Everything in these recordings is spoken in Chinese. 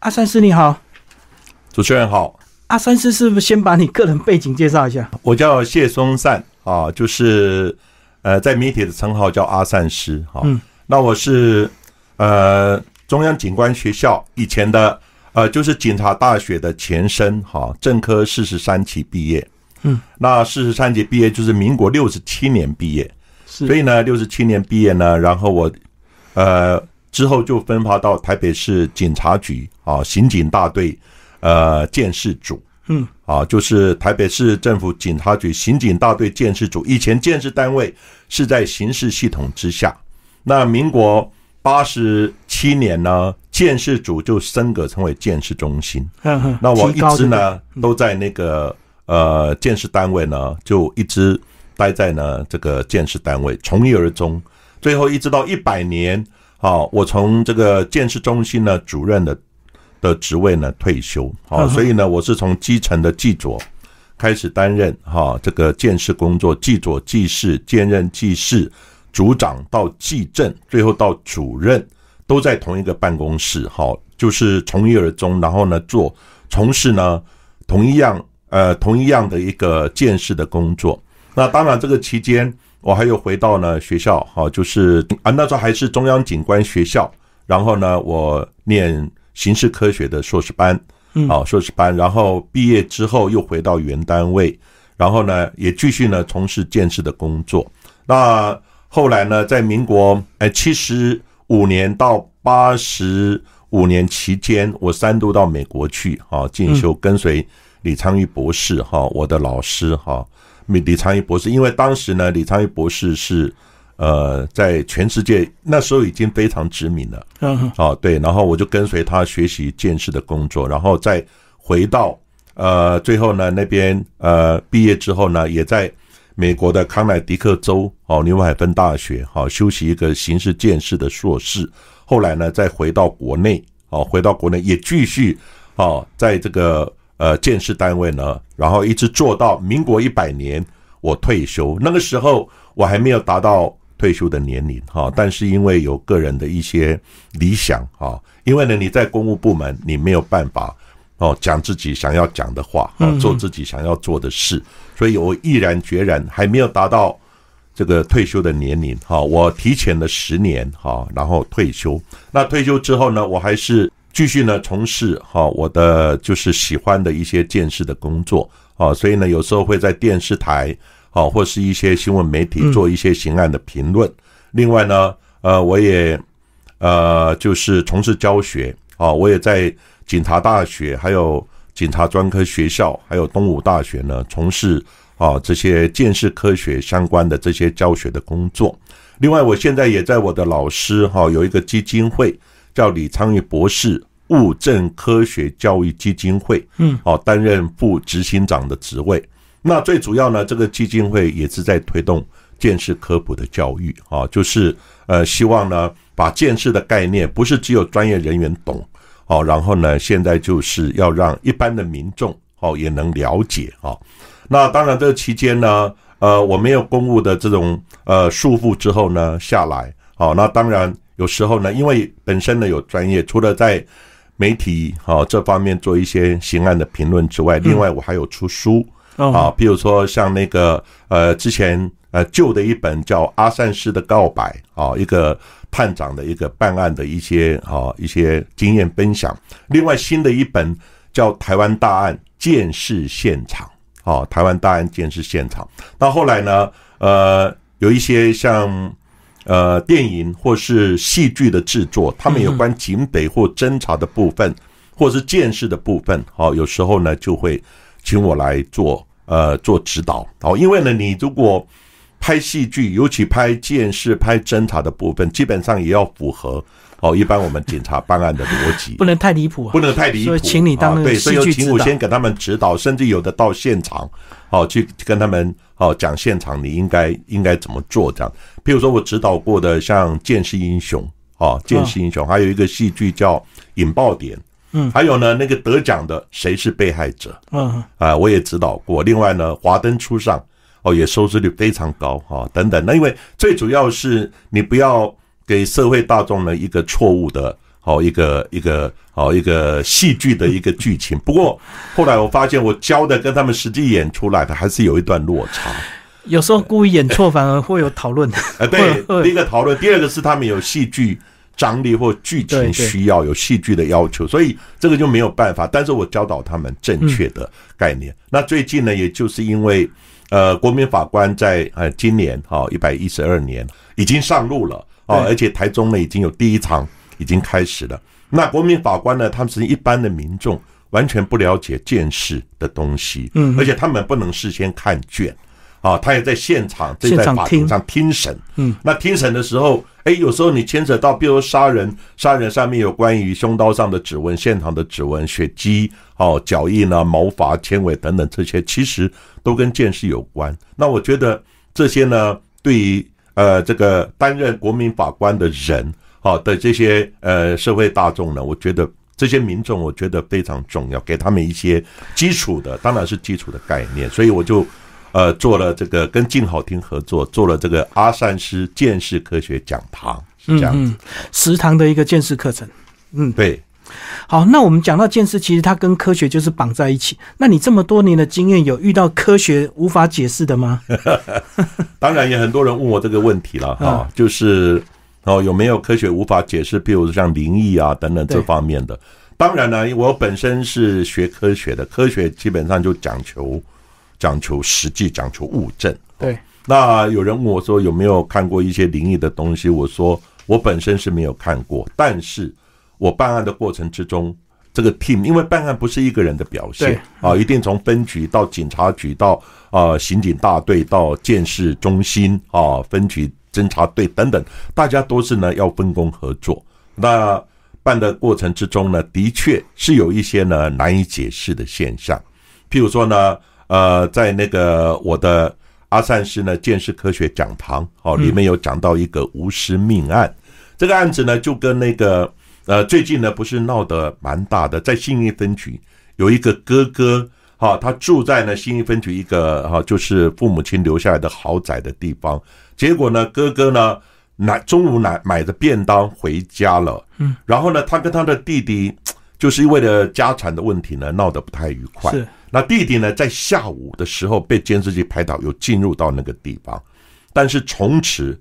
阿三师你好，主持人好。阿三师是不是先把你个人背景介绍一下？我叫谢松善啊，就是呃，在媒体的称号叫阿善师哈。嗯，那我是呃中央警官学校以前的呃，就是警察大学的前身哈，政科四十三期毕业。嗯，那四十三级毕业就是民国六十七年毕业，所以呢，六十七年毕业呢，然后我呃之后就分发到台北市警察局啊，刑警大队呃建设组，嗯，啊，就是台北市政府警察局刑警大队建设组。以前建设单位是在刑事系统之下，那民国八十七年呢，建设组就升格成为建设中心。那我一直呢都在那个。呃，建设单位呢，就一直待在呢这个建设单位，从一而终，最后一直到一百年，好，我从这个建设中心呢主任的的职位呢退休，好，所以呢，我是从基层的记者开始担任哈这个建设工作，记者记事，兼任记事组长到记政，最后到主任，都在同一个办公室，好，就是从一而终，然后呢做从事呢同一样。呃，同一样的一个建设的工作。那当然，这个期间我还有回到呢学校，哈，就是啊，那时候还是中央警官学校。然后呢，我念刑事科学的硕士班，啊，硕士班。然后毕业之后又回到原单位，然后呢也继续呢从事建设的工作。那后来呢，在民国哎七十五年到八十五年期间，我三度到美国去啊进修，跟随。李昌钰博士，哈，我的老师，哈，李李昌钰博士，因为当时呢，李昌钰博士是，呃，在全世界那时候已经非常知名了，嗯，哦，对，然后我就跟随他学习见识的工作，然后再回到，呃，最后呢，那边呃毕业之后呢，也在美国的康乃狄克州哦牛海芬大学，好修习一个刑事见识的硕士，后来呢，再回到国内，哦，回到国内也继续，哦，在这个。呃，建设单位呢，然后一直做到民国一百年，我退休。那个时候我还没有达到退休的年龄哈，但是因为有个人的一些理想哈，因为呢你在公务部门，你没有办法哦讲自己想要讲的话，做自己想要做的事，所以我毅然决然还没有达到这个退休的年龄哈，我提前了十年哈，然后退休。那退休之后呢，我还是。继续呢，从事哈我的就是喜欢的一些见识的工作啊，所以呢，有时候会在电视台啊，或是一些新闻媒体做一些刑案的评论。另外呢，呃，我也呃就是从事教学啊，我也在警察大学、还有警察专科学校、还有东吴大学呢，从事啊这些见识科学相关的这些教学的工作。另外，我现在也在我的老师哈有一个基金会。叫李昌钰博士物证科学教育基金会，嗯，哦，担任副执行长的职位。那最主要呢，这个基金会也是在推动见识科普的教育，啊，就是呃，希望呢，把见识的概念不是只有专业人员懂，哦，然后呢，现在就是要让一般的民众哦也能了解啊。那当然，这个期间呢，呃，我没有公务的这种呃束缚之后呢，下来，好，那当然。有时候呢，因为本身呢有专业，除了在媒体哈这方面做一些刑案的评论之外，另外我还有出书啊，比如说像那个呃之前呃旧的一本叫《阿善师的告白》啊，一个探长的一个办案的一些啊一些经验分享。另外新的一本叫《台湾大案见事现场》啊，《台湾大案见事现场》。到后来呢，呃，有一些像。呃，电影或是戏剧的制作，他们有关警匪或侦查的部分，或是见识的部分，好，有时候呢就会请我来做呃做指导，好，因为呢，你如果拍戏剧，尤其拍见识、拍侦查的部分，基本上也要符合哦，一般我们警察办案的逻辑，不能太离谱，不能太离谱，所以请你当对，所以请我先给他们指导，甚至有的到现场，好去跟他们好讲现场你应该应该怎么做这样。譬如说，我指导过的像《剑士英雄》哦，《剑士英雄》，还有一个戏剧叫《引爆点》，嗯，还有呢，那个得奖的《谁是被害者》，嗯，啊，我也指导过。另外呢，《华灯初上》哦，也收视率非常高哈，等等。那因为最主要是你不要给社会大众呢一个错误的。好一个一个好一个戏剧的一个剧情。不过后来我发现，我教的跟他们实际演出来的还是有一段落差。有时候故意演错，反而会有讨论。呃，对，第一个讨论，第二个是他们有戏剧张力或剧情需要，有戏剧的要求，所以这个就没有办法。但是我教导他们正确的概念。那最近呢，也就是因为呃，国民法官在呃今年哈一百一十二年已经上路了啊，而且台中呢已经有第一场已经开始了。那国民法官呢，他们是一般的民众，完全不了解见识的东西，嗯，而且他们不能事先看卷。啊，他也在现场，正在法庭上听审。嗯，那听审的时候，哎，有时候你牵扯到，比如杀人，杀人上面有关于凶刀上的指纹、现场的指纹、血迹、哦脚印啊、毛发、纤维等等这些，其实都跟见识有关。那我觉得这些呢，对于呃这个担任国民法官的人，好的这些呃社会大众呢，我觉得这些民众，我觉得非常重要，给他们一些基础的，当然是基础的概念。所以我就。呃，做了这个跟静好听合作，做了这个阿善师见识科学讲堂，是这样子，食堂的一个见识课程。嗯，对。好，那我们讲到见识，其实它跟科学就是绑在一起。那你这么多年的经验，有遇到科学无法解释的吗？当然，也很多人问我这个问题了哈，就是哦，有没有科学无法解释，比如像灵异啊等等这方面的？当然呢，我本身是学科学的，科学基本上就讲求。讲求实际，讲求物证。对，那有人问我说有没有看过一些灵异的东西？我说我本身是没有看过，但是我办案的过程之中，这个 team 因为办案不是一个人的表现啊，一定从分局到警察局到啊刑警大队到建设中心啊分局侦查队等等，大家都是呢要分工合作。那办的过程之中呢，的确是有一些呢难以解释的现象，譬如说呢。呃，在那个我的阿善师呢见识科学讲堂，哦，里面有讲到一个无尸命案，这个案子呢就跟那个呃最近呢不是闹得蛮大的，在信义分局有一个哥哥，哈，他住在呢信义分局一个哈就是父母亲留下来的豪宅的地方，结果呢哥哥呢买中午买买的便当回家了，嗯，然后呢他跟他的弟弟就是为了家产的问题呢闹得不太愉快，是。那弟弟呢，在下午的时候被监视器拍到，有进入到那个地方，但是从此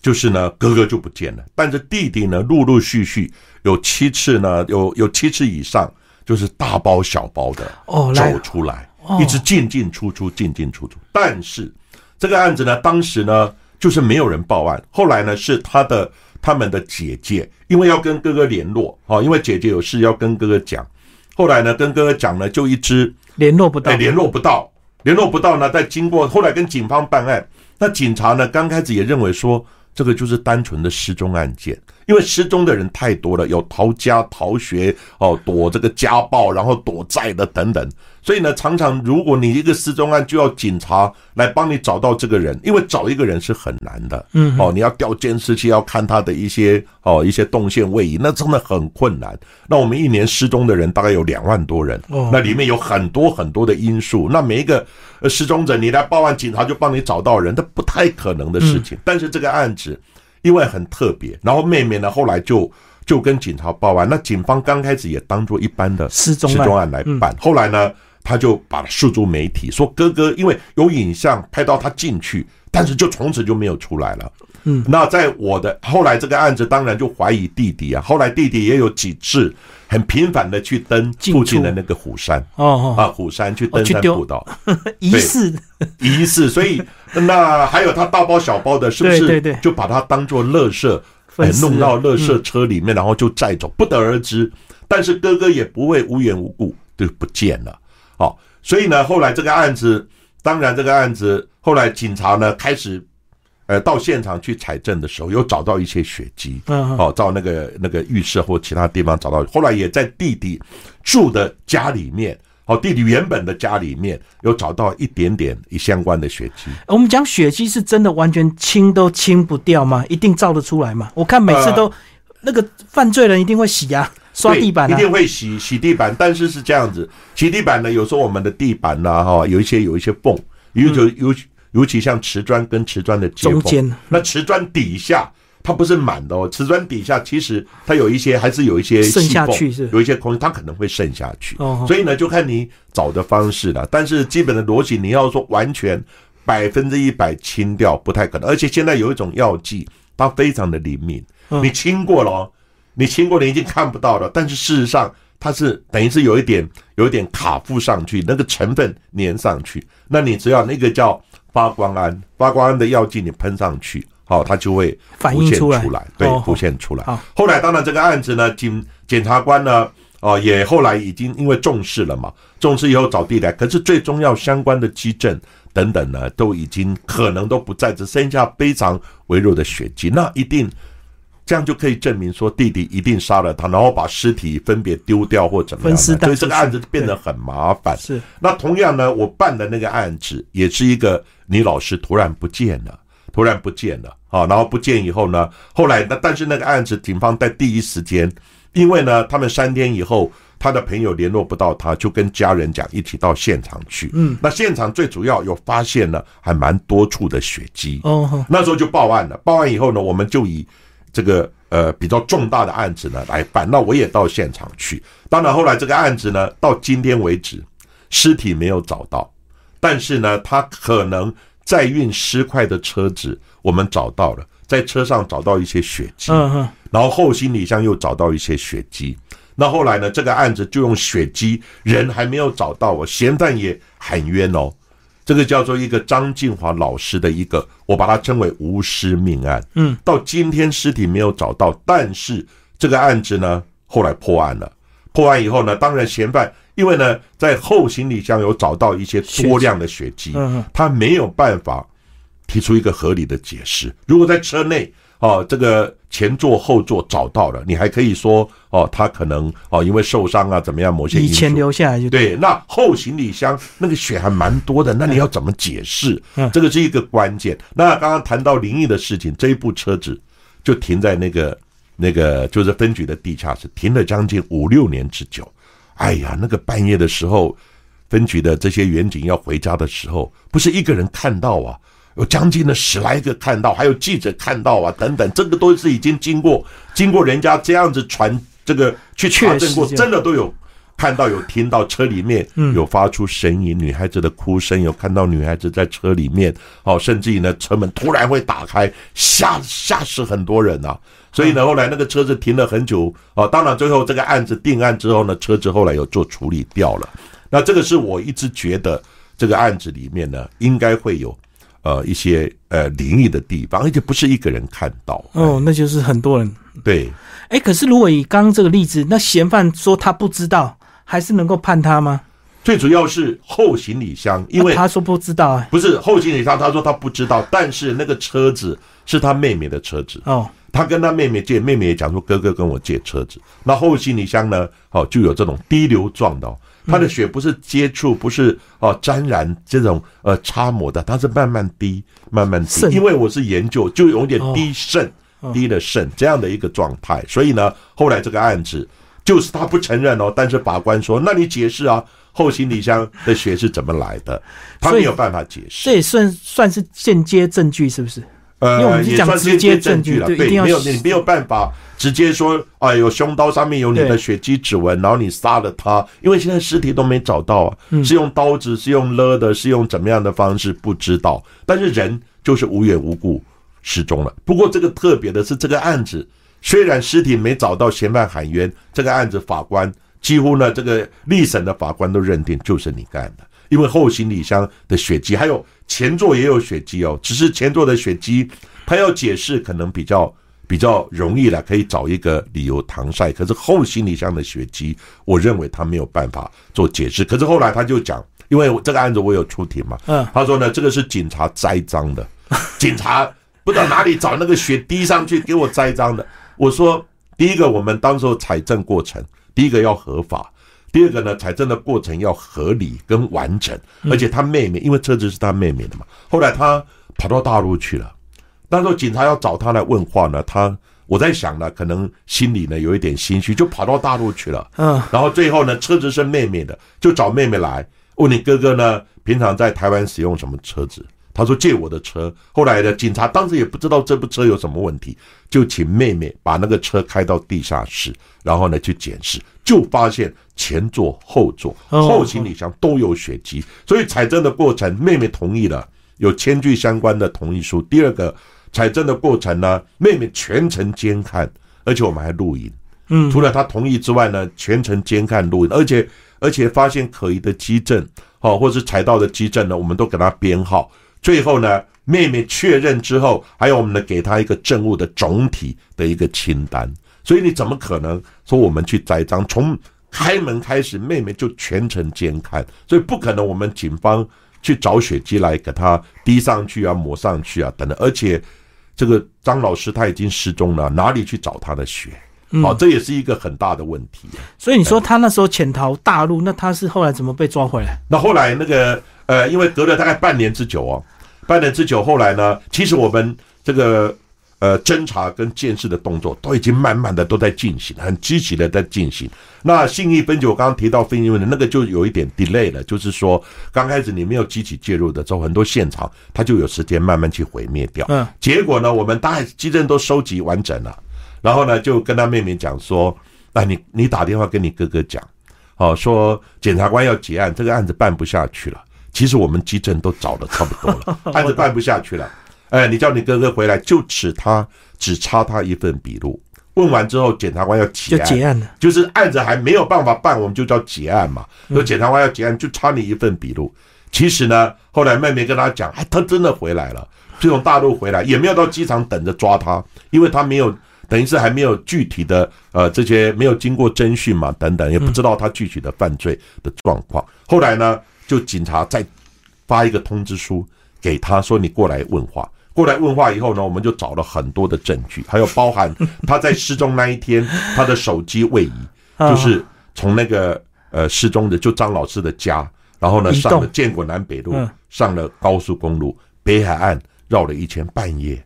就是呢，哥哥就不见了。但是弟弟呢，陆陆续续有七次呢，有有七次以上，就是大包小包的走出来，一直进进出出，进进出出。但是这个案子呢，当时呢，就是没有人报案。后来呢，是他的他们的姐姐，因为要跟哥哥联络，哦，因为姐姐有事要跟哥哥讲。后来呢，跟哥哥讲呢，就一直联络不到，联络不到，联络不到呢。在经过后来跟警方办案，那警察呢，刚开始也认为说，这个就是单纯的失踪案件。因为失踪的人太多了，有逃家、逃学哦，躲这个家暴，然后躲债的等等。所以呢，常常如果你一个失踪案，就要警察来帮你找到这个人，因为找一个人是很难的。嗯，哦，你要调监视器，要看他的一些哦一些动线位移，那真的很困难。那我们一年失踪的人大概有两万多人，那里面有很多很多的因素。那每一个失踪者，你来报案，警察就帮你找到人，这不太可能的事情。但是这个案子。因为很特别，然后妹妹呢，后来就就跟警察报案。那警方刚开始也当做一般的失踪案来办，后来呢，他就把诉诸媒体，说哥哥因为有影像拍到他进去，但是就从此就没有出来了。嗯，那在我的后来这个案子，当然就怀疑弟弟啊。后来弟弟也有几次很频繁的去登附近的那个虎山哦啊虎山去登山步道，疑似疑似，所以那还有他大包小包的，是不是？对对，就把他当做乐色，弄到乐色车里面，然后就载走，不得而知。但是哥哥也不会无缘无故就不见了。好，所以呢，后来这个案子，当然这个案子后来警察呢开始。呃，到现场去采证的时候，有找到一些血迹，哦，到那个那个浴室或其他地方找到。后来也在弟弟住的家里面，哦，弟弟原本的家里面有找到一点点相关的血迹。我们讲血迹是真的完全清都清不掉吗？一定照得出来吗？我看每次都那个犯罪人一定会洗啊，刷地板，一定会洗洗地板。但是是这样子，洗地板呢，有时候我们的地板呢，哈，有一些有一些缝，有有有。尤其像瓷砖跟瓷砖的接缝，那瓷砖底下它不是满的哦，瓷砖底下其实它有一些还是有一些渗下去是有一些空间，它可能会渗下去。哦所以呢，就看你找的方式了。但是基本的逻辑，你要说完全百分之一百清掉不太可能。而且现在有一种药剂，它非常的灵敏，嗯你清过了哦，你清过了已经看不到了，但是事实上它是等于是有一点有一点卡附上去，那个成分粘上去。那你只要那个叫发光胺，发光胺的药剂你喷上去，好、它就会浮现出来对哦，浮现出来好。后来当然这个案子呢，检检察官呢，哦、也后来已经因为重视了嘛，重视以后找地来，可是最重要相关的基证等等呢，都已经可能都不在，只剩下非常微弱的血迹，那一定。这样就可以证明说弟弟一定杀了他，然后把尸体分别丢掉或怎么样，所以这个案子变得很麻烦。是那同样呢，我办的那个案子也是一个女老师突然不见了，突然不见了啊，然后不见以后呢，后来那但是那个案子警方在第一时间，因为呢他们三天以后。他的朋友联络不到他，就跟家人讲一起到现场去。嗯，那现场最主要有发现了还蛮多处的血迹。哦那时候就报案了。报案以后呢，我们就以这个呃比较重大的案子呢来办。那我也到现场去。当然后来这个案子呢，到今天为止，尸体没有找到，但是呢，他可能载运尸块的车子我们找到了，在车上找到一些血迹。然后后行李箱又找到一些血迹。那后来呢？这个案子就用血迹，人还没有找到我，嫌犯也喊冤哦。这个叫做一个张静华老师的一个，我把它称为无尸命案。嗯，到今天尸体没有找到，但是这个案子呢，后来破案了。破案以后呢，当然嫌犯因为呢，在后行李箱有找到一些多量的血迹，他没有办法提出一个合理的解释。如果在车内哦，这个前座后座找到了，你还可以说哦，他可能哦因为受伤啊怎么样，某些因以前留下来就对，那后行李箱那个血还蛮多的，那你要怎么解释嗯？这个是一个关键。那刚刚谈到灵异的事情，这一部车子就停在那个那个就是分局的地下室，停了将近五六年之久。哎呀，那个半夜的时候，分局的这些员警要回家的时候，不是一个人看到啊，有将近的十来个看到，还有记者看到啊，等等，这个都是已经经过经过人家这样子传这个去查证过，真的都有看到有听到车里面有发出声音，女孩子的哭声，有看到女孩子在车里面，哦，甚至于呢车门突然会打开，吓吓死很多人啊！所以呢，后来那个车子停了很久啊，当然最后这个案子定案之后呢，车子后来有做处理掉了。那这个是我一直觉得这个案子里面呢，应该会有呃一些呃灵异的地方，而且不是一个人看到。哦，那就是很多人。对，哎，可是如果以刚刚这个例子，那嫌犯说他不知道，还是能够判他吗？最主要是后行李箱，因为啊他说不知道啊。不是后行李箱，他说他不知道，但是那个车子是他妹妹的车子，哦，他跟他妹妹借，妹妹也讲说哥哥跟我借车子。那后行李箱呢，哦就有这种滴流状的、哦，它的血不是接触，不是哦沾染这种呃擦抹的，它是慢慢滴，慢慢滴。因为我是研究，就有点哦滴渗，滴了肾这样的一个状态。所以呢，后来这个案子就是他不承认哦，但是法官说，那你解释啊，后行李箱的血是怎么来的？他没有办法解释。这也算算是间接证据，是不是？因为我呃，们是讲也算直接证间接证据了，对，没有你没有办法直接说，啊，有凶刀上面有你的血迹指纹，然后你杀了他，因为现在尸体都没找到啊，嗯是用刀子，是用勒的，是用怎么样的方式不知道，但是人就是无缘无故失踪了。不过这个特别的是，这个案子虽然尸体没找到，嫌犯喊冤，这个案子法官几乎呢，这个立审的法官都认定就是你干的。因为后行李箱的血迹，还有前座也有血迹哦，只是前座的血迹，他要解释可能比较比较容易了，可以找一个理由搪塞。可是后行李箱的血迹，我认为他没有办法做解释。可是后来他就讲，因为这个案子我有出庭嘛，嗯，他说呢，这个是警察栽赃的，警察不知道哪里找那个血滴上去给我栽赃的。我说，第一个，我们当时候采证过程，第一个要合法。第二个呢，财政的过程要合理跟完整，而且他妹妹，因为车子是他妹妹的嘛，后来他跑到大陆去了，那时候警察要找他来问话呢，他我在想呢，可能心里呢有一点心虚，就跑到大陆去了。嗯，然后最后呢，车子是妹妹的，就找妹妹来问你哥哥呢，平常在台湾使用什么车子？他说借我的车。后来呢，警察当时也不知道这部车有什么问题，就请妹妹把那个车开到地下室，然后呢去检视，就发现前座、后座、后行李箱都有血迹。所以采证的过程，妹妹同意了，有签据相关的同意书。第二个采证的过程呢，妹妹全程监看，而且我们还录影。嗯，除了她同意之外呢，全程监看录影，而且而且发现可疑的基证，好，或是踩到的基证呢，我们都给她编号。最后呢，妹妹确认之后，还有我们呢给她一个证物的总体的一个清单。所以你怎么可能说我们去栽赃？从开门开始，妹妹就全程监看，所以不可能我们警方去找血迹来给她滴上去啊、抹上去啊等等。而且这个张老师他已经失踪了，哪里去找他的血？好，这也是一个很大的问题。所以你说他那时候潜逃大陆，那他是后来怎么被抓回来？那后来那个呃，因为隔了大概半年之久哦，半年之久，后来呢，其实我们这个呃侦查跟监视的动作都已经慢慢的都在进行，很积极的在进行。那信义分局我刚刚提到分析问题，那个就有一点 delay 了，就是说刚开始你没有积极介入的时候，很多现场它就有时间慢慢去毁灭掉。嗯，结果呢，我们大概基证都收集完整了。然后呢，就跟他妹妹讲说：“啊，你你打电话跟你哥哥讲，哦，说检察官要结案，这个案子办不下去了。其实我们基证都找的差不多了，案子办不下去了。哎，你叫你哥哥回来，就只他只差他一份笔录。问完之后，检察官要结案，就结案了，就是案子还没有办法办，我们就叫结案嘛。说检察官要结案，就差你一份笔录。其实呢，后来妹妹跟他讲，哎，他真的回来了，就从大陆回来，也没有到机场等着抓他，因为他没有。”等于是还没有具体的呃这些没有经过侦讯嘛等等，也不知道他具体的犯罪的状况。后来呢，就警察再发一个通知书给他说：“你过来问话。”过来问话以后呢，我们就找了很多的证据，还有包含他在失踪那一天他的手机位移，就是从那个呃失踪的就张老师的家，然后呢上了建国南北路，上了高速公路北海岸绕了一圈，半夜。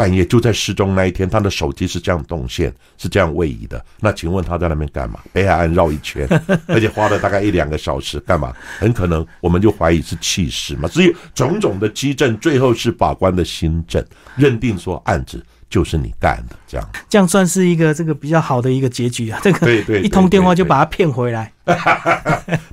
半夜就在失踪那一天，他的手机是这样动线，是这样位移的。那请问他在那边干嘛？北海岸绕一圈，而且花了大概一两个小时，干嘛？很可能我们就怀疑是弃尸嘛。所以种种的基证，最后是法官的新证认定说案子。就是你干的，这样，这样算是一个这个比较好的一个结局啊。这个对对，一通电话就把他骗回来。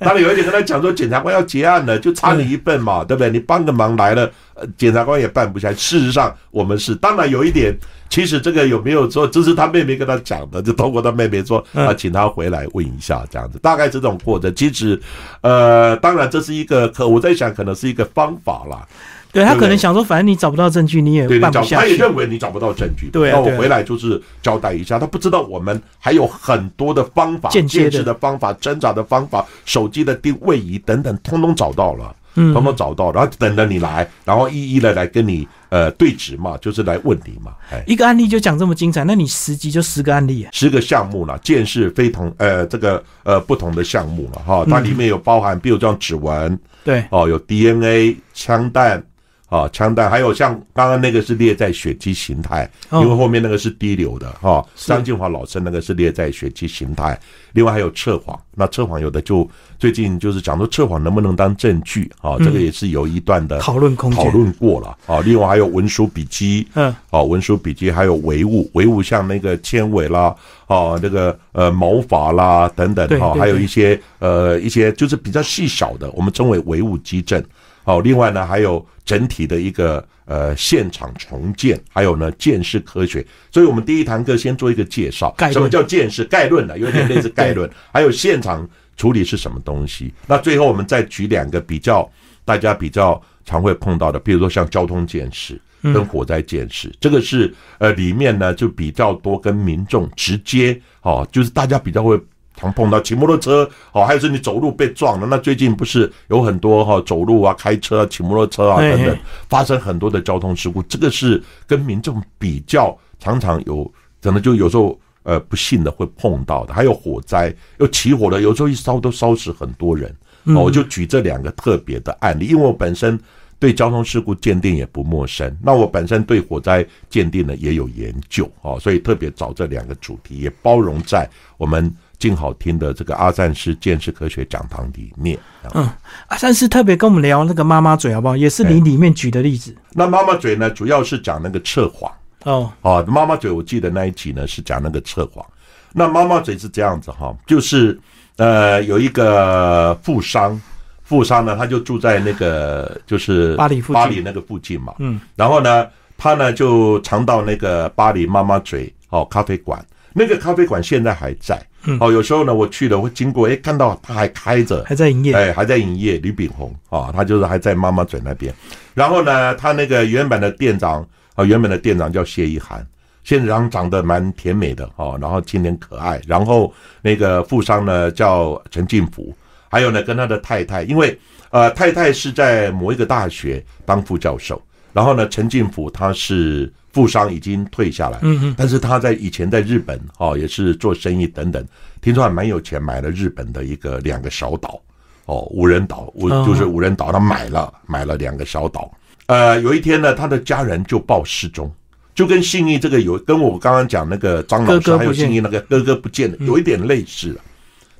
当然有一点跟他讲说，检察官要结案了，就差你一份嘛，对不对？你帮个忙来了，检察官也办不下。事实上，我们是当然有一点，其实这个有没有说，这是他妹妹跟他讲的，就通过他妹妹说啊，请他回来问一下，这样子，大概这种过程。其实，呃，当然这是一个可我在想，可能是一个方法啦。对他可能想说，反正你找不到证据，你也办不下去。他也认为你找不到证据，对，那我回来就是交代一下。他不知道我们还有很多的方法，间接的方法、挣扎的方法、手机的定位仪等等，通通找到了，通通找到，然后等着你来，然后一一的来跟你呃对质嘛，就是来问你嘛。哎，一个案例就讲这么精彩，那你十集就十个案例，十个项目了，见识非同呃这个呃不同的项目了哈。它里面有包含，比如像指纹，对，哦，有 DNA、枪弹。啊，枪弹还有像刚刚那个是列在血迹形态，因为后面那个是滴流的哈。张静华老师那个是列在血迹形态，另外还有测谎，那测谎有的就最近就是讲说测谎能不能当证据啊，这个也是有一段的讨论空讨论过了啊。另外还有文书笔记，嗯，啊，文书笔记还有唯物，唯物像那个纤维啦，啊，那个呃毛发啦等等哈，还有一些呃一些就是比较细小的，我们称为唯物基证。好，另外呢，还有整体的一个呃现场重建，还有呢建识科学。所以我们第一堂课先做一个介绍，什么叫建识概论呢？有点类似概论。还有现场处理是什么东西？那最后我们再举两个比较大家比较常会碰到的，比如说像交通建识跟火灾建识，这个是呃里面呢就比较多跟民众直接哦，就是大家比较会。常碰到骑摩托车，哦，还有是你走路被撞了。那最近不是有很多哈走路啊、开车、骑摩托车啊等等，发生很多的交通事故。这个是跟民众比较常常有，可能就有时候呃不幸的会碰到的。还有火灾，又起火了，有时候一烧都烧死很多人。哦，我就举这两个特别的案例，因为我本身对交通事故鉴定也不陌生，那我本身对火灾鉴定呢也有研究，哦，所以特别找这两个主题，也包容在我们。静好听的这个阿赞师见识科学讲堂里面。嗯，阿赞师特别跟我们聊那个妈妈嘴好不好？也是你里面举的例子。那妈妈嘴呢，主要是讲那个测谎。哦哦，妈妈嘴，我记得那一集呢是讲那个测谎。那妈妈嘴是这样子哈，就是呃有一个富商，富商呢他就住在那个就是巴黎巴黎那个附近嘛。嗯，然后呢他呢就常到那个巴黎妈妈嘴哦咖啡馆。那个咖啡馆现在还在，哦，有时候呢，我去了会经过，哎，看到他还开着，还在营业，哎，还在营业。吕炳宏啊，他就是还在妈妈嘴那边。然后呢，他那个原本的店长啊，原本的店长叫谢一涵，现长长得蛮甜美的哦，然后青年可爱。然后那个富商呢叫陈进福，还有呢跟他的太太，因为呃太太是在某一个大学当副教授，然后呢陈进福他是。富商已经退下来，嗯嗯，但是他在以前在日本哦，也是做生意等等，听说还蛮有钱，买了日本的一个两个小岛，哦，无人岛，无就是无人岛，他买了买了两个小岛。呃，有一天呢，他的家人就报失踪，就跟信义这个有跟我刚刚讲那个张老师还有信义那个哥哥不见了，有一点类似，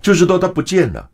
就是说他不见了，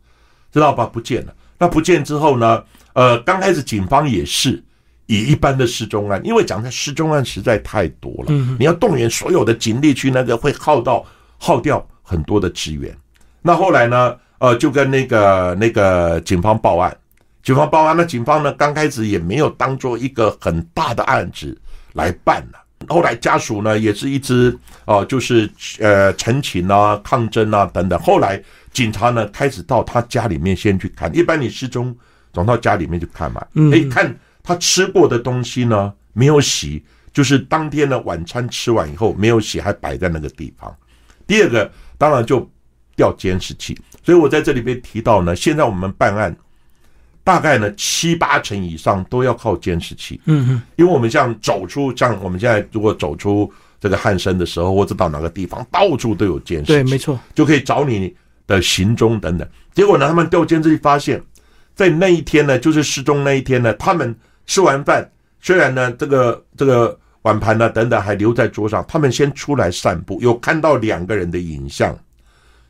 知道吧？不见了。那不见之后呢？呃，刚开始警方也是。以一般的失踪案，因为讲的失踪案实在太多了，你要动员所有的警力去那个，会耗到耗掉很多的资源。那后来呢？呃，就跟那个那个警方报案，警方报案，那警方呢刚开始也没有当做一个很大的案子来办了。后来家属呢也是一直哦，就是呃陈情啊、抗争啊等等。后来警察呢开始到他家里面先去看，一般你失踪总到家里面去看嘛，哎看。他吃过的东西呢，没有洗，就是当天的晚餐吃完以后没有洗，还摆在那个地方。第二个，当然就调监视器。所以我在这里边提到呢，现在我们办案，大概呢七八成以上都要靠监视器。嗯嗯，因为我们像走出，像我们现在如果走出这个汉生的时候，或者到哪个地方，到处都有监视器，对，没错，就可以找你的行踪等等。结果呢，他们调监视器发现，在那一天呢，就是失踪那一天呢，他们。吃完饭，虽然呢，这个这个碗盘呢等等还留在桌上，他们先出来散步，有看到两个人的影像，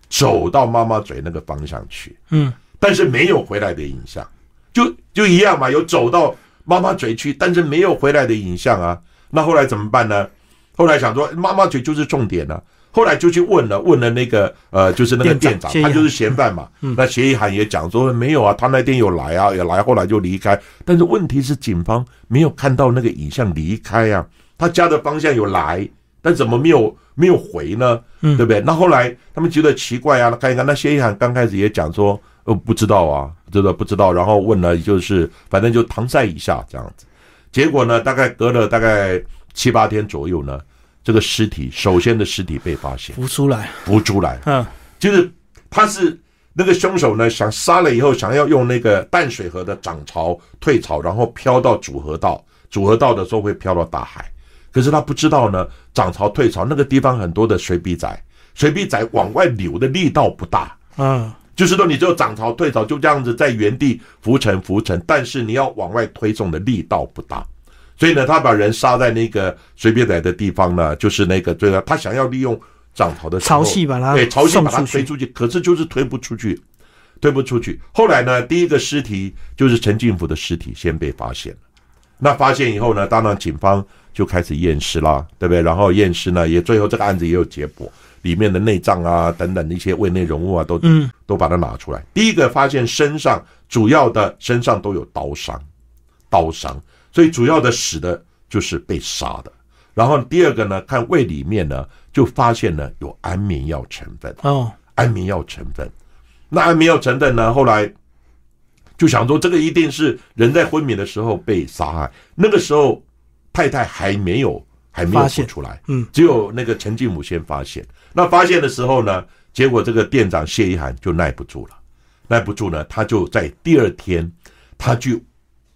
走到妈妈嘴那个方向去，嗯，但是没有回来的影像，就就一样嘛，有走到妈妈嘴去，但是没有回来的影像啊，那后来怎么办呢？后来想说，妈妈嘴就是重点呢。后来就去问了，问了那个呃，就是那个店长，他就是嫌犯嘛。那谢一涵也讲说没有啊，他那天有来啊，有来，后来就离开。但是问题是，警方没有看到那个影像离开啊，他家的方向有来，但怎么没有没有回呢？对不对？那后来他们觉得奇怪啊，看一看。那谢一涵刚开始也讲说，呃，不知道啊，这个不知道。然后问了，就是反正就搪塞一下这样子。结果呢，大概隔了大概七八天左右呢。这个尸体首先的尸体被发现，浮出来，浮出来，嗯，就是他是那个凶手呢，想杀了以后，想要用那个淡水河的涨潮退潮，然后飘到主河道，主河道的时候会飘到大海，可是他不知道呢，涨潮退潮那个地方很多的水笔仔，水笔仔往外流的力道不大，嗯，就是说你只有涨潮退潮就这样子在原地浮沉浮沉，但是你要往外推送的力道不大。所以呢，他把人杀在那个随便来的地方呢，就是那个对了，他想要利用涨潮的潮汐把他对潮汐把他推出去，可是就是推不出去，推不出去。后来呢，第一个尸体就是陈进福的尸体先被发现了。那发现以后呢，当然警方就开始验尸啦，对不对？然后验尸呢，也最后这个案子也有结果，里面的内脏啊等等一些胃内容物啊，都嗯都把它拿出来。第一个发现身上主要的身上都有刀伤，刀伤。所以主要的死的就是被杀的，然后第二个呢，看胃里面呢就发现呢有安眠药成分。哦，安眠药成分，那安眠药成分呢，后来就想说这个一定是人在昏迷的时候被杀害，那个时候太太还没有还没有说出来，嗯，只有那个陈继母先发现，那发现的时候呢，结果这个店长谢一涵就耐不住了，耐不住呢，他就在第二天他就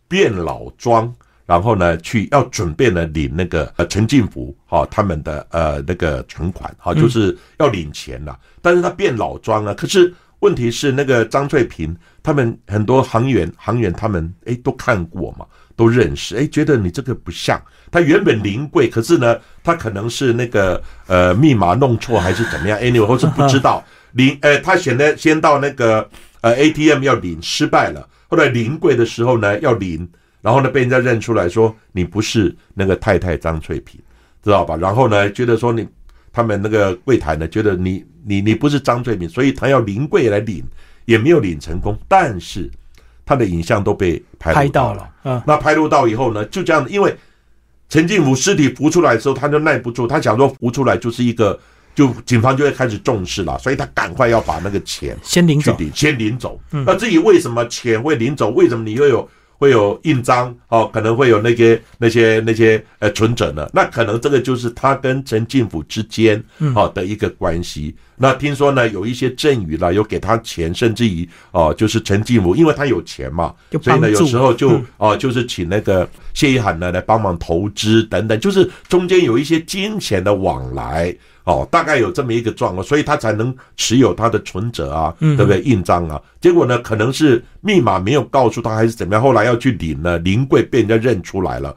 变老庄。然后呢，去要准备呢领那个呃陈进福哈他们的呃那个存款哈，就是要领钱了。但是他变老庄了，可是问题是那个张翠萍他们很多行员行员他们哎都看过嘛，都认识哎，觉得你这个不像。他原本临柜，可是呢他可能是那个呃密码弄错还是怎么样，anyway 或是不知道。领，呃，他选的先到那个呃 ATM 要领失败了，后来临柜的时候呢要领，然后呢被人家认出来说你不是那个太太张翠萍，知道吧？然后呢觉得说你他们那个柜台呢觉得你你你不是张翠萍，所以他要临柜来领，也没有领成功，但是他的影像都被拍拍到到了，嗯，那拍录到以后呢，就这样，因为陈进武尸体浮出来的时候，他就耐不住，他想说浮出来就是一个，就警方就会开始重视了，所以他赶快要把那个钱先领走，先领走。那至于为什么钱会领走，为什么你又有会有印章哦，可能会有那些那些那些呃存折呢？那可能这个就是他跟陈进福之间哦的一个关系。那听说呢，有一些赠与了，有给他钱，甚至于哦，就是陈进福，因为他有钱嘛，所以呢，有时候就嗯哦，就是请那个谢一涵呢来帮忙投资等等，就是中间有一些金钱的往来哦，大概有这么一个状况，所以他才能持有他的存折啊，嗯。对不对？印章啊，结果呢，可能是密码没有告诉他，还是怎么样，后来要去领呢，临柜被人家认出来了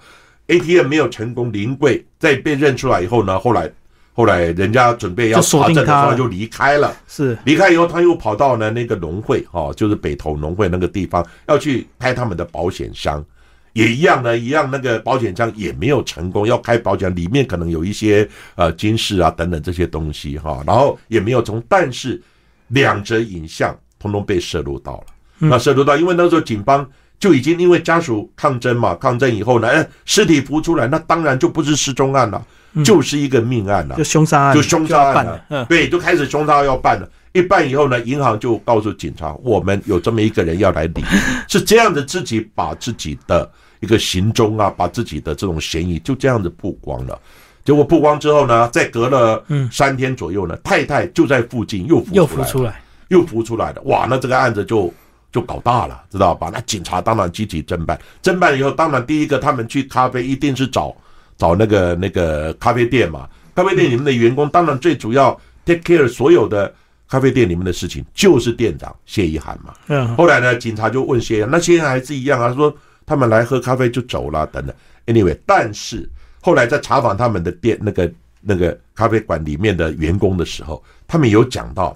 ，ATM 没有成功，临柜在被认出来以后呢，后来后来人家准备要就锁查定他了证的时候就离开了。是。离开以后，他又跑到呢那个农会哦，就是北投农会那个地方，要去开他们的保险箱，也一样呢，一样那个保险箱也没有成功，要开保险里面可能有一些呃金饰啊等等这些东西哈、然后也没有从，但是两则影像通通被摄入到了，那摄入到，因为那时候警方。就已经因为家属抗争嘛，抗争以后呢，哎，尸体浮出来，那当然就不是失踪案了，就是一个命案了就。凶杀案，就凶杀案了对，就开始凶杀案要办了。一办以后呢，银行就告诉警察，我们有这么一个人要来理，是这样子，自己把自己的一个行踪啊，把自己的这种嫌疑就这样子曝光了。结果曝光之后呢，再隔了三天左右呢，太太就在附近又浮又出来了，浮出来，又浮出来了，哇，那这个案子就就搞大了，知道吧？那警察当然积极侦办，侦办以后，当然第一个他们去咖啡一定是找找那个那个咖啡店嘛，咖啡店里面的员工，当然最主要 take care 所有的咖啡店里面的事情，就是店长谢一涵嘛。嗯，后来呢，警察就问谢一涵，那谢一涵还是一样啊，说他们来喝咖啡就走了，等等。Anyway，但是后来在查访他们的店那个那个咖啡馆里面的员工的时候，他们有讲到，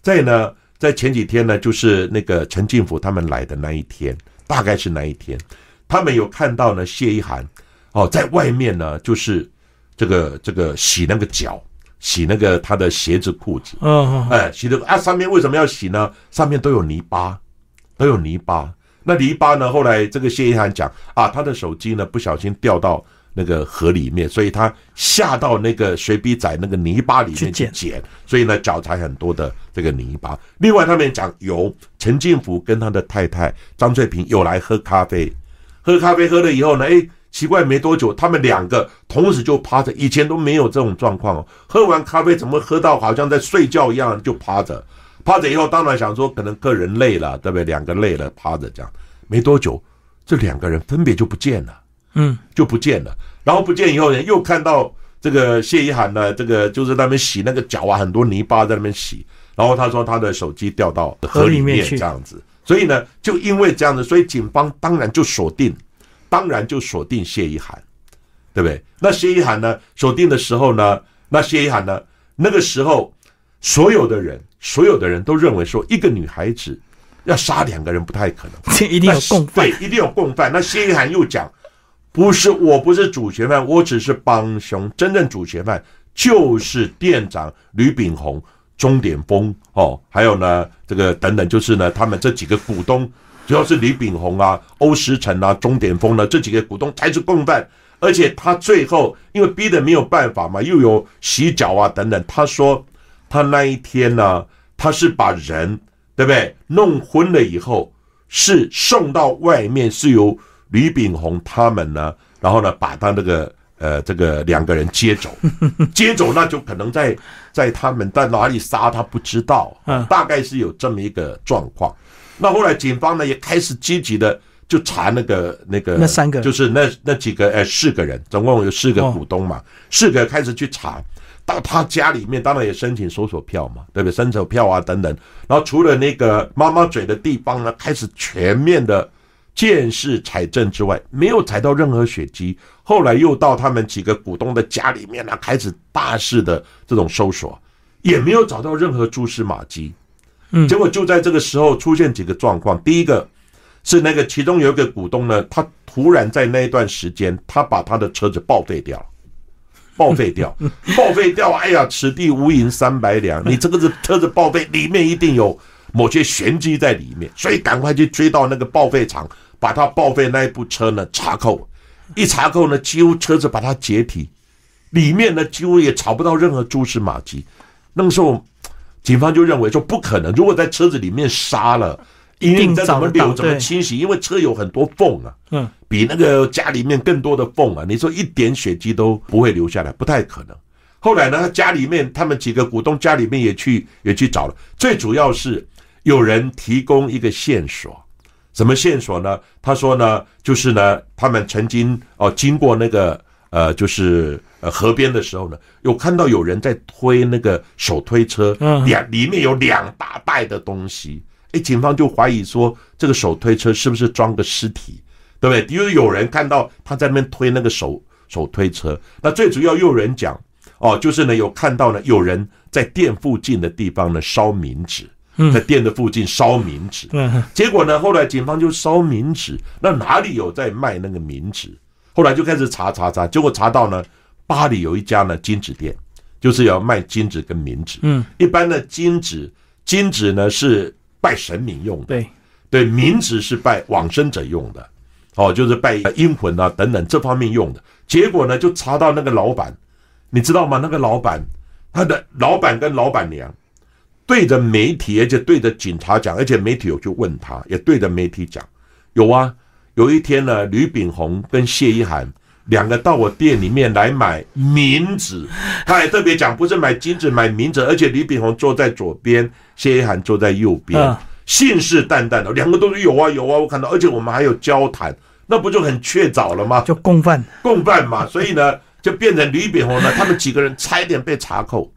在呢，在前几天呢，就是那个陈进福他们来的那一天，大概是那一天，他们有看到呢谢一涵哦，在外面呢，就是这个这个洗那个脚，洗那个他的鞋子裤子，哎，洗的啊，上面为什么要洗呢？上面都有泥巴，都有泥巴。那泥巴呢？后来这个谢一涵讲啊，他的手机呢不小心掉到那个河里面，所以他下到那个水笔仔那个泥巴里面去捡，所以呢脚才很多的这个泥巴。另外他们讲有陈进福跟他的太太张翠萍有来喝咖啡，喝咖啡喝了以后呢，哎，奇怪，没多久他们两个同时就趴着，以前都没有这种状况哦。喝完咖啡怎么喝到好像在睡觉一样，就趴着，趴着以后当然想说可能个人累了，对不对？两个累了趴着这样，没多久这两个人分别就不见了。嗯，就不见了。然后不见以后呢，又看到这个谢一涵呢，这个就是那边洗那个脚啊，很多泥巴在那边洗。然后他说他的手机掉到河里面这样子，所以呢，就因为这样子，所以警方当然就锁定，当然就锁定谢一涵，对不对？那谢一涵呢，锁定的时候呢，那谢一涵呢，那个时候所有的人，所有的人都认为说，一个女孩子要杀两个人不太可能。这 一定有共犯对，，一定有共犯。那谢一涵又讲，不是我不是主嫌犯，我只是帮凶，真正主嫌犯就是店长吕炳宏、钟点峰哦，还有呢这个等等，就是呢他们这几个股东，主要是李炳宏啊、欧石成啊、钟点峰呢这几个股东才是共犯。而且他最后因为逼得没有办法嘛，又有洗脚啊等等，他说他那一天呢，他是把人对不对弄昏了以后，是送到外面，是由李炳宏他们呢，然后呢把他那个呃这个两个人接走，接走那就可能在在他们在哪里杀他不知道，嗯大概是有这么一个状况。那后来警方呢也开始积极的就查那个那个那三个就是那那几个呃四个人，总共有四个哦股东嘛，四个开始去查。到他家里面，当然也申请搜索票嘛，对不对？搜索票啊等等。然后除了那个妈妈嘴的地方呢，开始全面的见识采证之外，没有采到任何血迹。后来又到他们几个股东的家里面呢，开始大肆的这种搜索，也没有找到任何蛛丝马迹。嗯结果就在这个时候出现几个状况，第一个是那个其中有一个股东呢，他突然在那一段时间，他把他的车子报废掉了。报废掉，报废掉！哎呀，此地无银三百两，你这个是车子报废，里面一定有某些玄机在里面，所以赶快去追到那个报废厂，把他报废那一部车呢查扣，一查扣呢，几乎车子把它解体，里面呢几乎也查不到任何蛛丝马迹。那个时候，警方就认为说不可能，如果在车子里面杀了，因为你再怎么留怎么清洗，因为车有很多缝啊，嗯，比那个家里面更多的缝啊，你说一点血迹都不会留下来，不太可能。后来呢，他家里面他们几个股东家里面也去也去找了，最主要是有人提供一个线索，什么线索呢？他说呢，就是呢，他们曾经哦经过那个呃，就是呃河边的时候呢，有看到有人在推那个手推车，嗯。两里面有两大袋的东西，哎，警方就怀疑说这个手推车是不是装个尸体，对不对？因为有人看到他在那边推那个手手推车，那最主要又有人讲哦，就是呢有看到呢有人在店附近的地方呢烧冥纸，在店的附近烧冥纸，嗯。结果呢，后来警方就烧冥纸，那哪里有在卖那个冥纸？后来就开始查查查，结果查到呢，巴黎有一家呢金纸店，就是要卖金纸跟冥纸。嗯，一般的金纸，金纸呢是拜神明用的，对，对，冥纸是拜往生者用的，哦，就是拜阴魂啊等等这方面用的。结果呢，就查到那个老板，你知道吗？那个老板，他的老板跟老板娘对着媒体，而且对着警察讲，而且媒体有去问他，也对着媒体讲，有啊，有一天呢，吕炳宏跟谢一涵。两个到我店里面来买冥纸，他还特别讲不是买金子，买冥纸，而且李炳宏坐在左边，谢一涵坐在右边，嗯。信誓旦旦的，两个都是有啊有啊，我看到，而且我们还有交谈，那不就很确凿了吗？就共犯。共犯嘛，所以呢，就变成李炳宏呢，他们几个人差一点被查扣，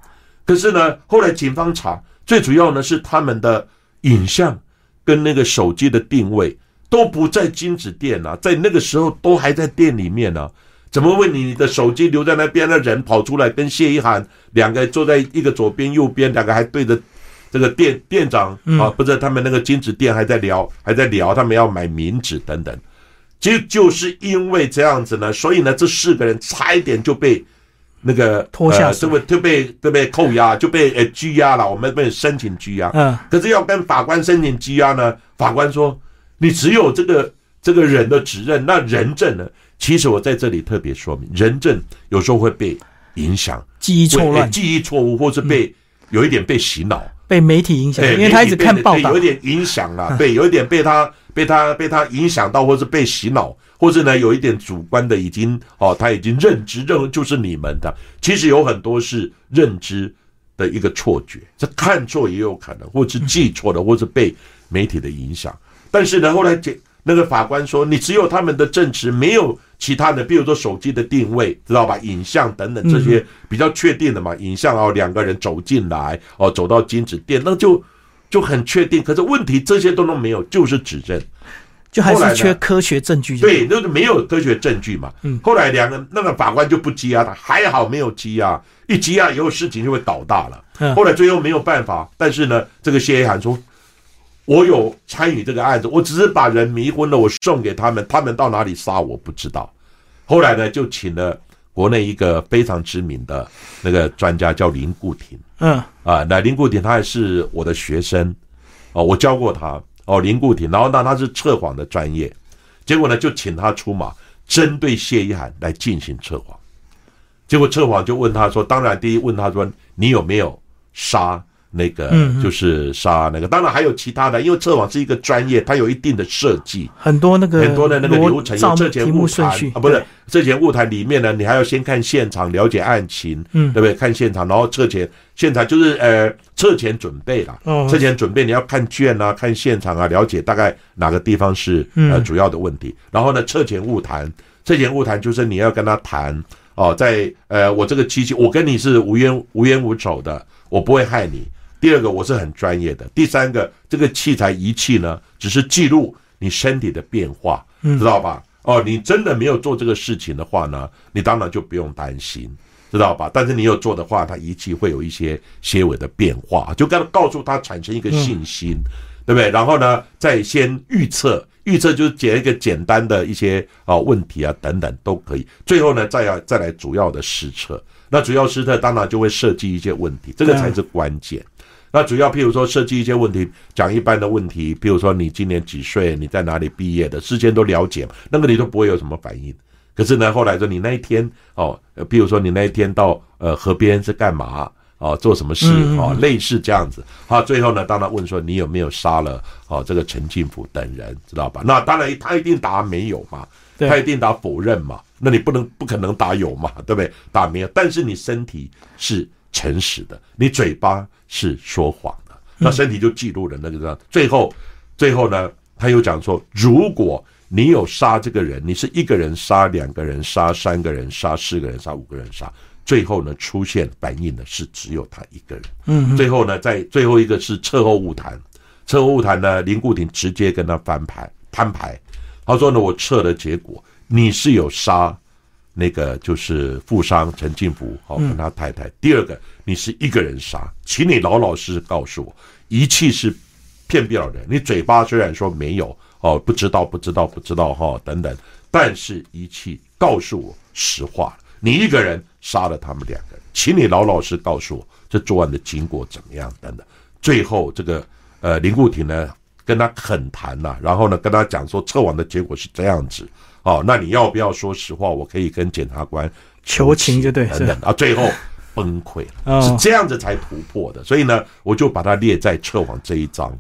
可是呢，后来警方查，最主要呢是他们的影像跟那个手机的定位都不在金子店啊，在那个时候都还在店里面呢、怎么问你？你的手机留在那边的人跑出来跟谢一涵两个坐在一个左边右边，两个还对着这个店店长啊，不是他们那个金子店还在聊，还在聊他们要买冥纸等等。就就是因为这样子呢，所以呢，这四个人差一点就被那个拖下呃，水就被就被就被扣押，就被呃拘押了。我们被申请拘押，嗯可是要跟法官申请拘押呢，法官说你只有这个这个人的指认，那人证呢？其实我在这里特别说明，人证有时候会被影响，记忆错会乱，记忆错误，或是被有一点被洗脑。被媒体影响，对，因为他一直看报道有一。点影响啦，对，有一点被他被他被他影响到，或是被洗脑，或是呢有一点主观的已经哦，他已经认知认为就是你们的，其实有很多是认知的一个错觉，这看错也有可能，或是记错了，或是被媒体的影响。但是呢，后来检那个法官说，你只有他们的证词，没有其他的，比如说手机的定位，知道吧？影像等等这些比较确定的嘛。影像哦，两个人走进来哦，走到金子店，那就就很确定。可是问题这些都都没有，就是指认。就还是缺科学证据。对，那是没有科学证据嘛。嗯后来两个那个法官就不羁押他，还好没有羁押，一羁押以后事情就会搞大了。嗯后来最后没有办法，但是呢，这个谢一涵说，我有参与这个案子，我只是把人迷昏了，我送给他们，他们到哪里杀我不知道。后来呢，就请了国内一个非常知名的那个专家，叫林固廷。嗯啊，那林固廷他也是我的学生，哦，我教过他，哦，林固廷，然后呢他是测谎的专业，结果呢就请他出马，针对谢一涵来进行测谎，结果测谎就问他说，当然第一问他说你有没有杀那个就是杀那个，当然还有其他的，因为测谎是一个专业，它有一定的设计，很多那个很多的那个流程，照有测前题误谈啊，不是测前误谈里面呢，你还要先看现场，了解案情，嗯。对不对？看现场，然后测前现场就是呃测前准备啦，哦。测前准备你要看卷啊，看现场啊，了解大概哪个地方是呃嗯主要的问题，然后呢测前误谈，测前误谈就是你要跟他谈哦，在呃我这个期间，我跟你是无冤无冤无仇的，我不会害你。第二个，我是很专业的。第三个，这个器材仪器呢，只是记录你身体的变化，嗯知道吧？哦，你真的没有做这个事情的话呢，你当然就不用担心。知道吧？但是你有做的话，它仪器会有一些些微的变化，就跟告诉他产生一个信心，对不对？然后呢，再先预测，预测就是解一个简单的一些啊问题啊等等都可以。最后呢，再要再来主要的实测。那主要实测当然就会设计一些问题，这个才是关键。那主要譬如说设计一些问题，讲一般的问题，譬如说你今年几岁，你在哪里毕业的，事先都了解，那个你都不会有什么反应。可是呢，后来说你那一天哦，譬如说你那一天到呃河边是干嘛哦，做什么事哦，类似这样子。好，最后呢，当然问说你有没有杀了哦这个陈进甫等人，知道吧？那当然他一定答没有嘛，他一定答否认嘛。那你不能不可能答有嘛，对不对？答没有，但是你身体是诚实的，你嘴巴是说谎的，那身体就记录了那个。最后，最后呢，他又讲说，如果。你有杀这个人，你是一个人杀，两个人杀，三个人杀，四个人杀，五个人杀，最后呢出现反应的是只有他一个人。嗯，最后呢，在最后一个是车后误谈，车后误谈呢，林固廷直接跟他翻牌摊牌，他说呢，我测的结果你是有杀那个就是富商陈进福，好跟他太太。第二个，你是一个人杀，请你老老实实告诉我，仪器是骗不了人，你嘴巴虽然说没有。哦，不知道，不知道，不知道哈，等等。但是仪器告诉我实话，你一个人杀了他们两个人，请你老老实告诉我这作案的经过怎么样，等等。最后这个呃林固廷呢跟他恳谈呐，然后呢跟他讲说测谎的结果是这样子，哦，那你要不要说实话？我可以跟检察官求情，就对，等等啊，最后。崩溃了，是这样子才突破的，所以呢，我就把它列在测谎这一章。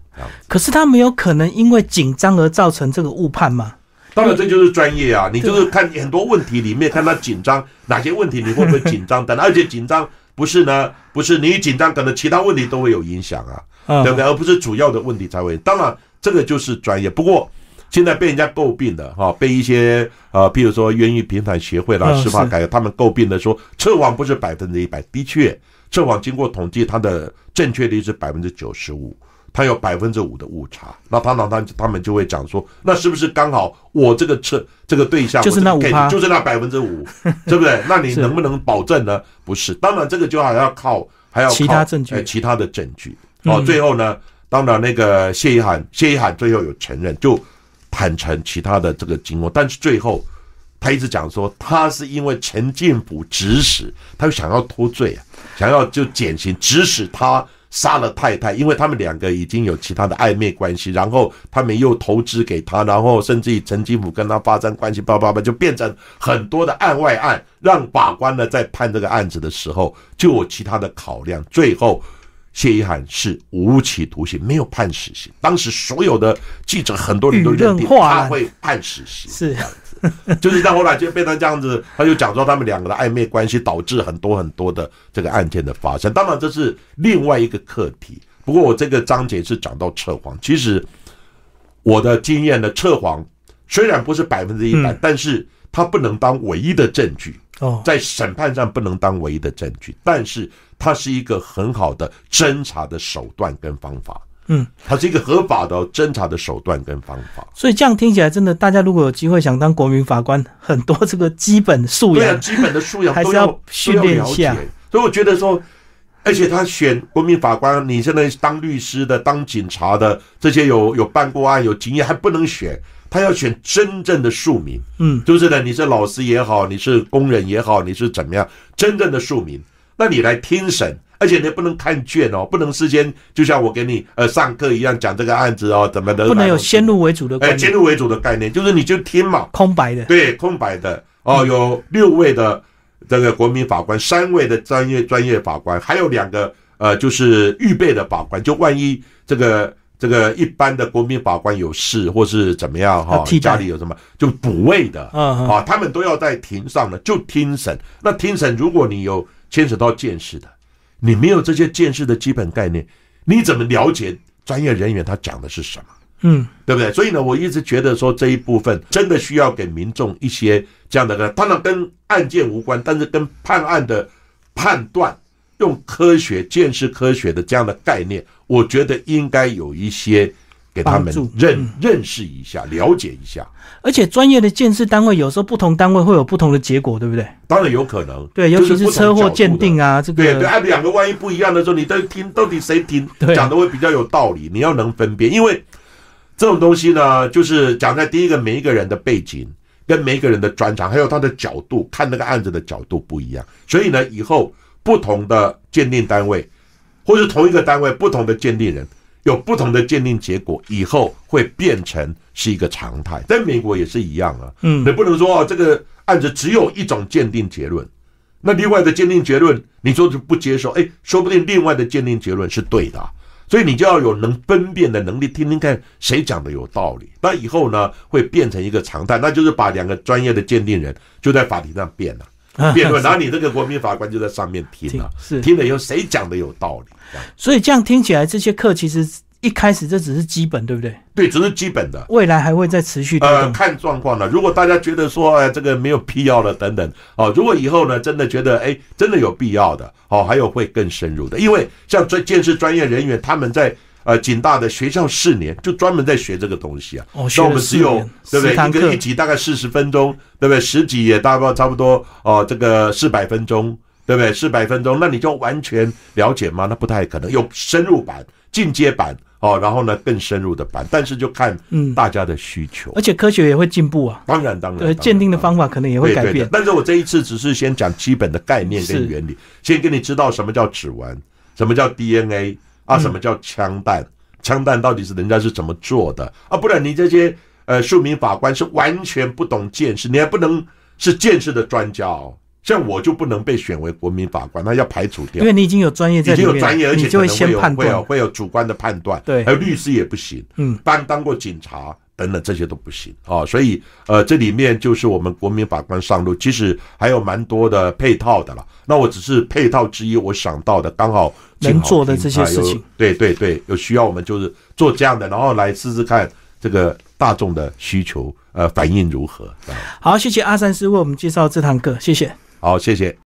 可是他没有可能因为紧张而造成这个误判吗？当然，这就是专业啊！你就是看很多问题里面看他紧张，哪些问题你会不会紧张等，而且紧张不是呢，不是你一紧张，可能其他问题都会有影响啊，对不对？而不是主要的问题才会。当然，这个就是专业。不过。现在被人家诟病的哈，被一些呃，譬如说冤狱平反协会啦、司法改革，他们诟病的说，测谎不是百分之一百。的确，测谎经过统计，它的正确率是百分之九十五，它有百分之五的误差。那他他他他们就会讲说，那是不是刚好我这个测这个对象就是那五就是那百分之五，对不对？那你能不能保证呢？不是，当然这个就还要靠还要其他证据，其他的证据。哦，最后呢，当然那个谢一涵，谢一涵最后有承认就。坦诚其他的这个经过，但是最后他一直讲说，他是因为陈建甫指使，他又想要脱罪啊，想要就减刑，指使他杀了太太，因为他们两个已经有其他的暧昧关系，然后他们又投资给他，然后甚至于陈金甫跟他发生关系，叭叭叭，就变成很多的案外案，让法官呢在判这个案子的时候就有其他的考量，最后。谢一涵是无期徒刑，没有判死刑。当时所有的记者很多人都认定他会判死刑，是这样子。就是到后来就变成这样子，他就讲说他们两个的暧昧关系导致很多很多的这个案件的发生。当然这是另外一个课题。不过我这个章节是讲到测谎，其实我的经验呢，测谎虽然不是百分之一百，但是它不能当唯一的证据。哦，在审判上不能当唯一的证据，但是它是一个很好的侦查的手段跟方法。嗯，它是一个合法的侦查的手段跟方法。所以这样听起来，真的，大家如果有机会想当国民法官，很多这个基本素养对，基本的素养还是要训练一下。所以我觉得说，而且他选国民法官，你现在当律师的、当警察的，这些有有办过案、有经验，还不能选。他要选真正的庶民，嗯，就是呢，你是老师也好，你是工人也好，你是怎么样，真正的庶民，那你来听审，而且你不能看卷哦，不能事先就像我给你呃上课一样讲这个案子哦，怎么的，不能有先入为主的，哎，先入为主的概念，就是你就听嘛，空白的，对，空白的。哦，有六位的这个国民法官，三位的专业专业法官，还有两个呃，就是预备的法官，就万一这个。这个一般的国民法官有事或是怎么样哈，家里有什么就补位的。啊，他们都要在庭上呢，就听审。那听审，如果你有牵扯到见识的，你没有这些见识的基本概念，你怎么了解专业人员他讲的是什么？嗯，对不对？所以呢，我一直觉得说这一部分真的需要给民众一些这样的个，当然跟案件无关，但是跟判案的判断。用科学、见识科学的这样的概念，我觉得应该有一些给他们认嗯认识一下、了解一下。而且专业的鉴识单位有时候不同单位会有不同的结果，对不对？当然有可能，对，尤其是车祸鉴定啊，这个对对，个啊，两个万一不一样的时候，你都听到底谁听讲的会比较有道理？你要能分辨，因为这种东西呢，就是讲在第一个，每一个人的背景跟每一个人的专长，还有他的角度看那个案子的角度不一样，所以呢，以后不同的鉴定单位或者同一个单位不同的鉴定人。有不同的鉴定结果，以后会变成是一个常态。在美国也是一样啊，嗯。你不能说哦，这个案子只有一种鉴定结论，那另外的鉴定结论你说是不接受，哎，说不定另外的鉴定结论是对的啊、所以你就要有能分辨的能力，听听看谁讲的有道理。那以后呢，会变成一个常态，那就是把两个专业的鉴定人就在法庭上辩了、辩论，然后你这个国民法官就在上面听了、是听了以后谁讲的有道理，所以这样听起来，这些课其实一开始这只是基本，对不对？对，只是基本的。未来还会再持续呃，看状况了。如果大家觉得说，哎，这个没有必要了，等等，哦，如果以后呢，真的觉得，哎，真的有必要的，哦，还有会更深入的，因为像专建设专业人员，他们在呃警大的学校四年，就专门在学这个东西啊。哦，学那我们只有，对不对？一个一，集大概四十分钟，对不对？十集也大概差不多哦，这个四百分钟，对不对？四百分钟，那你就完全了解吗？那不太可能，有深入版、进阶版哦，然后呢更深入的版，但是就看嗯，大家的需求。而且科学也会进步啊，当然，当然，鉴定的方法可能也会对对对改变。但是我这一次只是先讲基本的概念跟原理，先给你知道什么叫指纹，什么叫 DNA 啊，嗯什么叫枪弹，枪弹到底是人家是怎么做的啊？不然你这些呃庶民法官是完全不懂见识，你还不能是见识的专家哦。像我就不能被选为国民法官，那要排除掉因。为你已经有专业在已里面，经有专业，而且你就会先判断会有。会有主观的判断，对还有律师也不行，嗯，当当过警察等等这些都不行啊、所以呃，这里面就是我们国民法官上路，其实还有蛮多的配套的了。那我只是配套之一，我想到的刚好能做的这些事情啊对对对，有需要我们就是做这样的，然后来试试看这个大众的需求呃反应如何。好，谢谢阿三师为我们介绍这堂课，谢谢。好，谢谢。